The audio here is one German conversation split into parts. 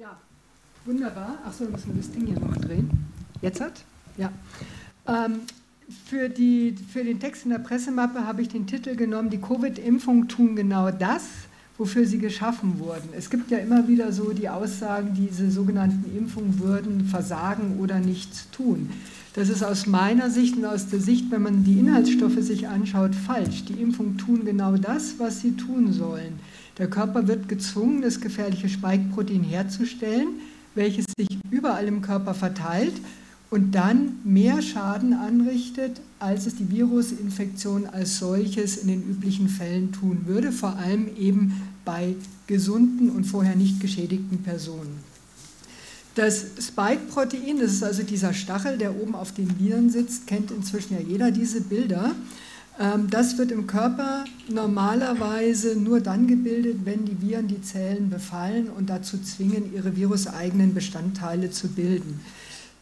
Ja, wunderbar. Achso, wir müssen das Ding hier noch drehen. Jetzt hat? Ja. Ähm, für, die, für den Text in der Pressemappe habe ich den Titel genommen, die Covid-Impfungen tun genau das, wofür sie geschaffen wurden. Es gibt ja immer wieder so die Aussagen, diese sogenannten Impfungen würden versagen oder nichts tun. Das ist aus meiner Sicht und aus der Sicht, wenn man die Inhaltsstoffe sich anschaut, falsch. Die Impfungen tun genau das, was sie tun sollen. Der Körper wird gezwungen, das gefährliche Spike-Protein herzustellen, welches sich überall im Körper verteilt und dann mehr Schaden anrichtet, als es die Virusinfektion als solches in den üblichen Fällen tun würde, vor allem eben bei gesunden und vorher nicht geschädigten Personen. Das Spike-Protein, das ist also dieser Stachel, der oben auf den Viren sitzt, kennt inzwischen ja jeder diese Bilder. Ähm, das wird im Körper normalerweise nur dann gebildet, wenn die Viren die Zellen befallen und dazu zwingen, ihre viruseigenen Bestandteile zu bilden.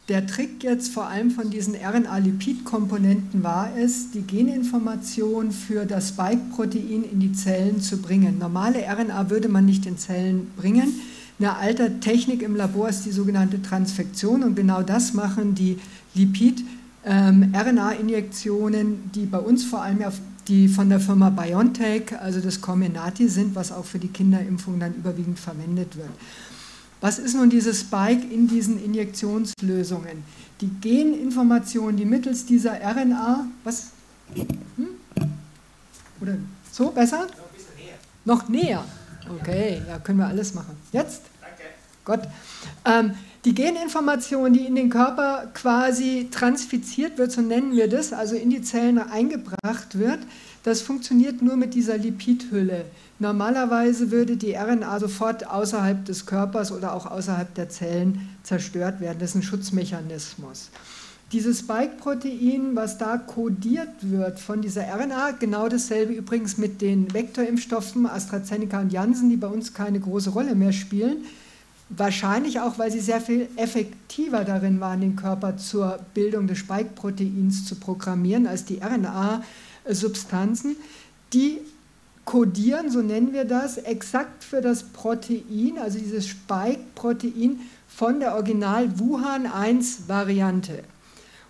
Der Trick jetzt vor allem von diesen RNA-Lipid-Komponenten war es, die Geninformation für das Spike-Protein in die Zellen zu bringen. Normale RNA würde man nicht in Zellen bringen. Eine alte Technik im Labor ist die sogenannte Transfektion und genau das machen die Lipid- ähm, RNA-Injektionen, die bei uns vor allem auf die von der Firma BioNTech, also das Comirnaty sind, was auch für die Kinderimpfung dann überwiegend verwendet wird. Was ist nun dieses Spike in diesen Injektionslösungen? Die Geninformation, die mittels dieser RNA, was? Hm? Oder so besser? Noch, näher. Noch näher. Okay, ja, können wir alles machen. Jetzt? Danke. Gott. Ähm, die Geninformation, die in den Körper quasi transfiziert wird, so nennen wir das, also in die Zellen eingebracht wird, das funktioniert nur mit dieser Lipidhülle. Normalerweise würde die RNA sofort außerhalb des Körpers oder auch außerhalb der Zellen zerstört werden. Das ist ein Schutzmechanismus. Dieses Spike-Protein, was da kodiert wird von dieser RNA, genau dasselbe übrigens mit den Vektorimpfstoffen AstraZeneca und Janssen, die bei uns keine große Rolle mehr spielen, Wahrscheinlich auch, weil sie sehr viel effektiver darin waren, den Körper zur Bildung des Spike-Proteins zu programmieren als die RNA-Substanzen. Die kodieren, so nennen wir das, exakt für das Protein, also dieses Spike-Protein von der Original-Wuhan-1-Variante.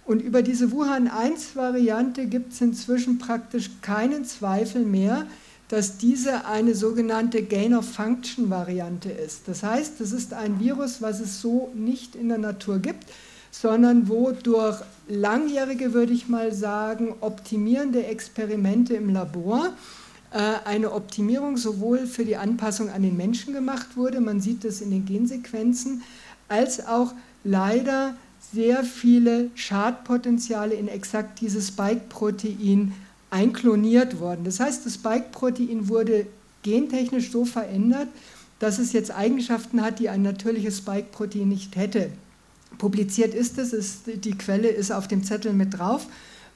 Und über diese Wuhan-1-Variante gibt es inzwischen praktisch keinen Zweifel mehr, dass diese eine sogenannte Gain-of-Function-Variante ist. Das heißt, das ist ein Virus, was es so nicht in der Natur gibt, sondern wo durch langjährige, würde ich mal sagen, optimierende Experimente im Labor äh, eine Optimierung sowohl für die Anpassung an den Menschen gemacht wurde, man sieht das in den Gensequenzen, als auch leider sehr viele Schadpotenziale in exakt dieses Spike-Protein einkloniert worden. Das heißt, das Spike-Protein wurde gentechnisch so verändert, dass es jetzt Eigenschaften hat, die ein natürliches Spike-Protein nicht hätte. Publiziert ist es, ist, die Quelle ist auf dem Zettel mit drauf,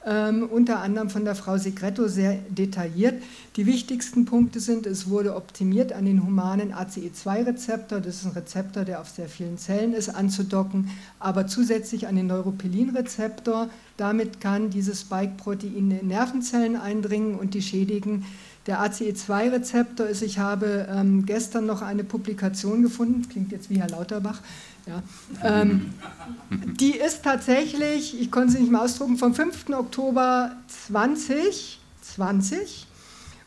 ähm, unter anderem von der Frau Segretto sehr detailliert. Die wichtigsten Punkte sind, es wurde optimiert an den humanen ACE2-Rezeptor, das ist ein Rezeptor, der auf sehr vielen Zellen ist, anzudocken, aber zusätzlich an den Neuropilin-Rezeptor. Damit kann dieses Spike-Protein in Nervenzellen eindringen und die schädigen. Der ACE2-Rezeptor ist, ich habe ähm, gestern noch eine Publikation gefunden, klingt jetzt wie Herr Lauterbach, ja. Ähm, die ist tatsächlich, ich konnte sie nicht mehr ausdrucken, vom 5. Oktober 2020.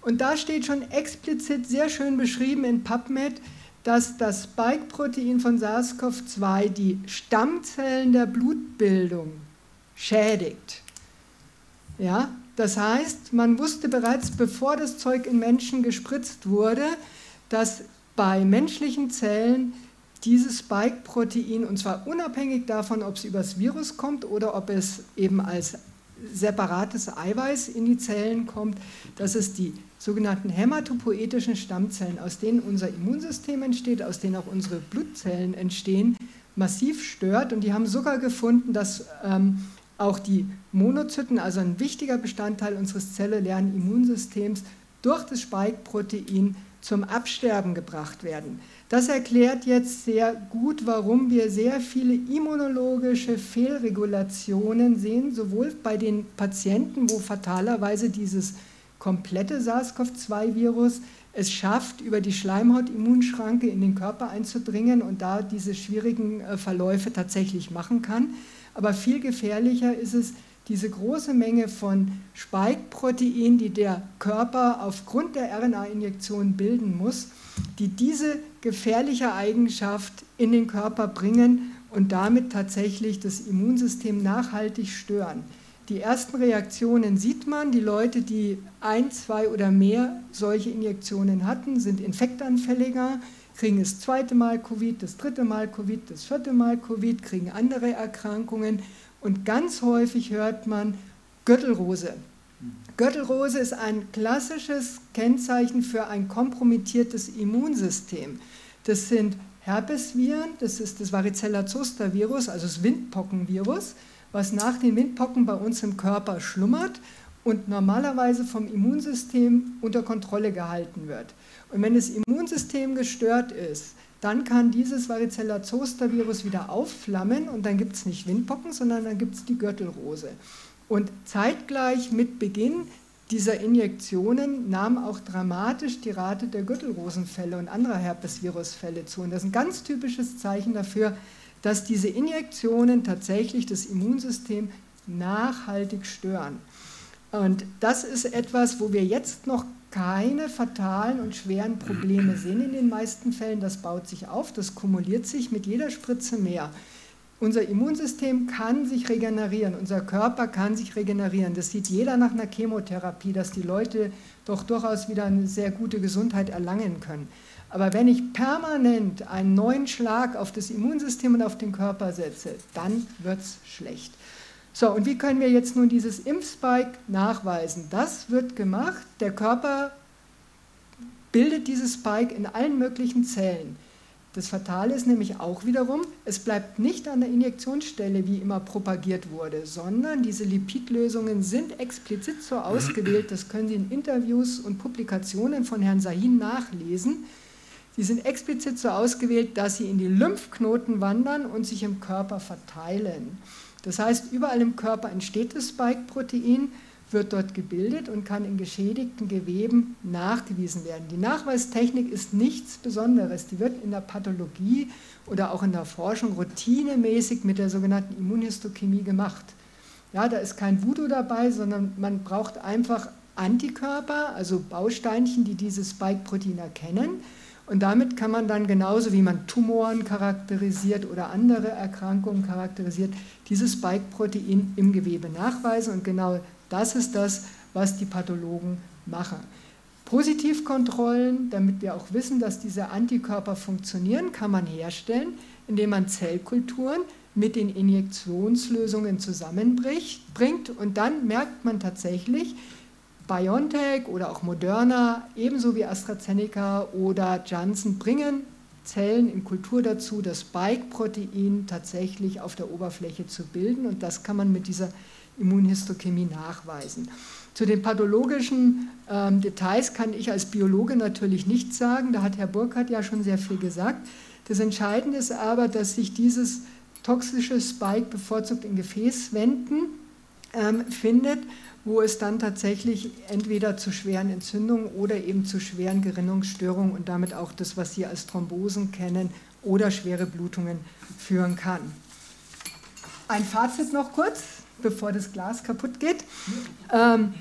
Und da steht schon explizit sehr schön beschrieben in PubMed, dass das Spike-Protein von SARS-CoV-2 die Stammzellen der Blutbildung schädigt. Ja, das heißt, man wusste bereits, bevor das Zeug in Menschen gespritzt wurde, dass bei menschlichen Zellen dieses Spike-Protein, und zwar unabhängig davon, ob es übers Virus kommt oder ob es eben als separates Eiweiß in die Zellen kommt, dass es die sogenannten hämatopoetischen Stammzellen, aus denen unser Immunsystem entsteht, aus denen auch unsere Blutzellen entstehen, massiv stört. Und die haben sogar gefunden, dass ähm, auch die Monozyten, also ein wichtiger Bestandteil unseres zellulären Immunsystems, durch das Spike-Protein zum Absterben gebracht werden. Das erklärt jetzt sehr gut, warum wir sehr viele immunologische Fehlregulationen sehen, sowohl bei den Patienten, wo fatalerweise dieses komplette SARS-CoV-2-Virus es schafft, über die Schleimhautimmunschranke in den Körper einzudringen und da diese schwierigen äh, Verläufe tatsächlich machen kann. Aber viel gefährlicher ist es, diese große Menge von Spike-Protein, die der Körper aufgrund der RNA-Injektion bilden muss, die diese gefährliche Eigenschaft in den Körper bringen und damit tatsächlich das Immunsystem nachhaltig stören. Die ersten Reaktionen sieht man. Die Leute, die ein, zwei oder mehr solche Injektionen hatten, sind infektanfälliger, kriegen das zweite Mal Covid, das dritte Mal Covid, das vierte Mal Covid, kriegen andere Erkrankungen. Und ganz häufig hört man Gürtelrose. Gürtelrose ist ein klassisches Kennzeichen für ein kompromittiertes Immunsystem. Das sind Herpesviren, das ist das Varicella-Zoster-Virus, also das Windpockenvirus was nach den Windpocken bei uns im Körper schlummert und normalerweise vom Immunsystem unter Kontrolle gehalten wird. Und wenn das Immunsystem gestört ist, dann kann dieses Varicella-Zoster-Virus wieder aufflammen und dann gibt es nicht Windpocken, sondern dann gibt es die Gürtelrose. Und zeitgleich mit Beginn dieser Injektionen nahm auch dramatisch die Rate der Gürtelrosenfälle und anderer Herpesvirusfälle zu. Und das ist ein ganz typisches Zeichen dafür, dass diese Injektionen tatsächlich das Immunsystem nachhaltig stören. Und das ist etwas, wo wir jetzt noch keine fatalen und schweren Probleme sehen in den meisten Fällen. Das baut sich auf, das kumuliert sich mit jeder Spritze mehr. Unser Immunsystem kann sich regenerieren, unser Körper kann sich regenerieren. Das sieht jeder nach einer Chemotherapie, dass die Leute doch durchaus wieder eine sehr gute Gesundheit erlangen können. Aber wenn ich permanent einen neuen Schlag auf das Immunsystem und auf den Körper setze, dann wird es schlecht. So, und wie können wir jetzt nun dieses Impfspike nachweisen? Das wird gemacht. Der Körper bildet dieses Spike in allen möglichen Zellen. Das Fatale ist nämlich auch wiederum, es bleibt nicht an der Injektionsstelle, wie immer propagiert wurde, sondern diese Lipidlösungen sind explizit so ausgewählt, das können Sie in Interviews und Publikationen von Herrn Sahin nachlesen, Sie sind explizit so ausgewählt, dass sie in die Lymphknoten wandern und sich im Körper verteilen. Das heißt, überall im Körper entsteht das Spike-Protein, wird dort gebildet und kann in geschädigten Geweben nachgewiesen werden. Die Nachweistechnik ist nichts Besonderes. Die wird in der Pathologie oder auch in der Forschung routinemäßig mit der sogenannten Immunhistochemie gemacht. Ja, da ist kein Voodoo dabei, sondern man braucht einfach Antikörper, also Bausteinchen, die dieses Spike-Protein erkennen und damit kann man dann genauso wie man Tumoren charakterisiert oder andere Erkrankungen charakterisiert, dieses Spike-Protein im Gewebe nachweisen. Und genau das ist das, was die Pathologen machen. Positivkontrollen, damit wir auch wissen, dass diese Antikörper funktionieren, kann man herstellen, indem man Zellkulturen mit den Injektionslösungen zusammenbringt. Und dann merkt man tatsächlich, BioNTech oder auch Moderna, ebenso wie AstraZeneca oder Janssen, bringen Zellen in Kultur dazu, das Spike-Protein tatsächlich auf der Oberfläche zu bilden. Und das kann man mit dieser Immunhistochemie nachweisen. Zu den pathologischen ähm, Details kann ich als Biologe natürlich nichts sagen. Da hat Herr Burkhardt ja schon sehr viel gesagt. Das Entscheidende ist aber, dass sich dieses toxische Spike bevorzugt in Gefäßwänden ähm, findet wo es dann tatsächlich entweder zu schweren Entzündungen oder eben zu schweren Gerinnungsstörungen und damit auch das, was Sie als Thrombosen kennen, oder schwere Blutungen führen kann. Ein Fazit noch kurz, bevor das Glas kaputt geht. Ähm,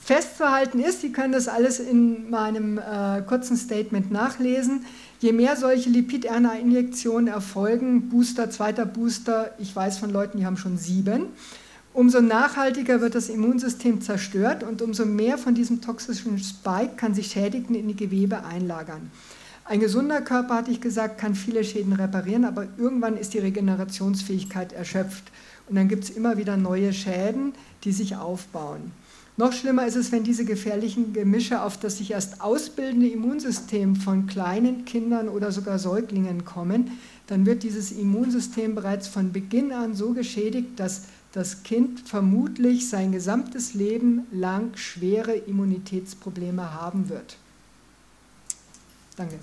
festzuhalten ist, Sie können das alles in meinem äh, kurzen Statement nachlesen, je mehr solche Lipid-RNA-Injektionen erfolgen, Booster, zweiter Booster, ich weiß von Leuten, die haben schon sieben, umso nachhaltiger wird das Immunsystem zerstört und umso mehr von diesem toxischen Spike kann sich Schädigten in die Gewebe einlagern. Ein gesunder Körper, hatte ich gesagt, kann viele Schäden reparieren, aber irgendwann ist die Regenerationsfähigkeit erschöpft. Und dann gibt es immer wieder neue Schäden, die sich aufbauen. Noch schlimmer ist es, wenn diese gefährlichen Gemische auf das sich erst ausbildende Immunsystem von kleinen Kindern oder sogar Säuglingen kommen. Dann wird dieses Immunsystem bereits von Beginn an so geschädigt, dass das Kind vermutlich sein gesamtes Leben lang schwere Immunitätsprobleme haben wird. Danke.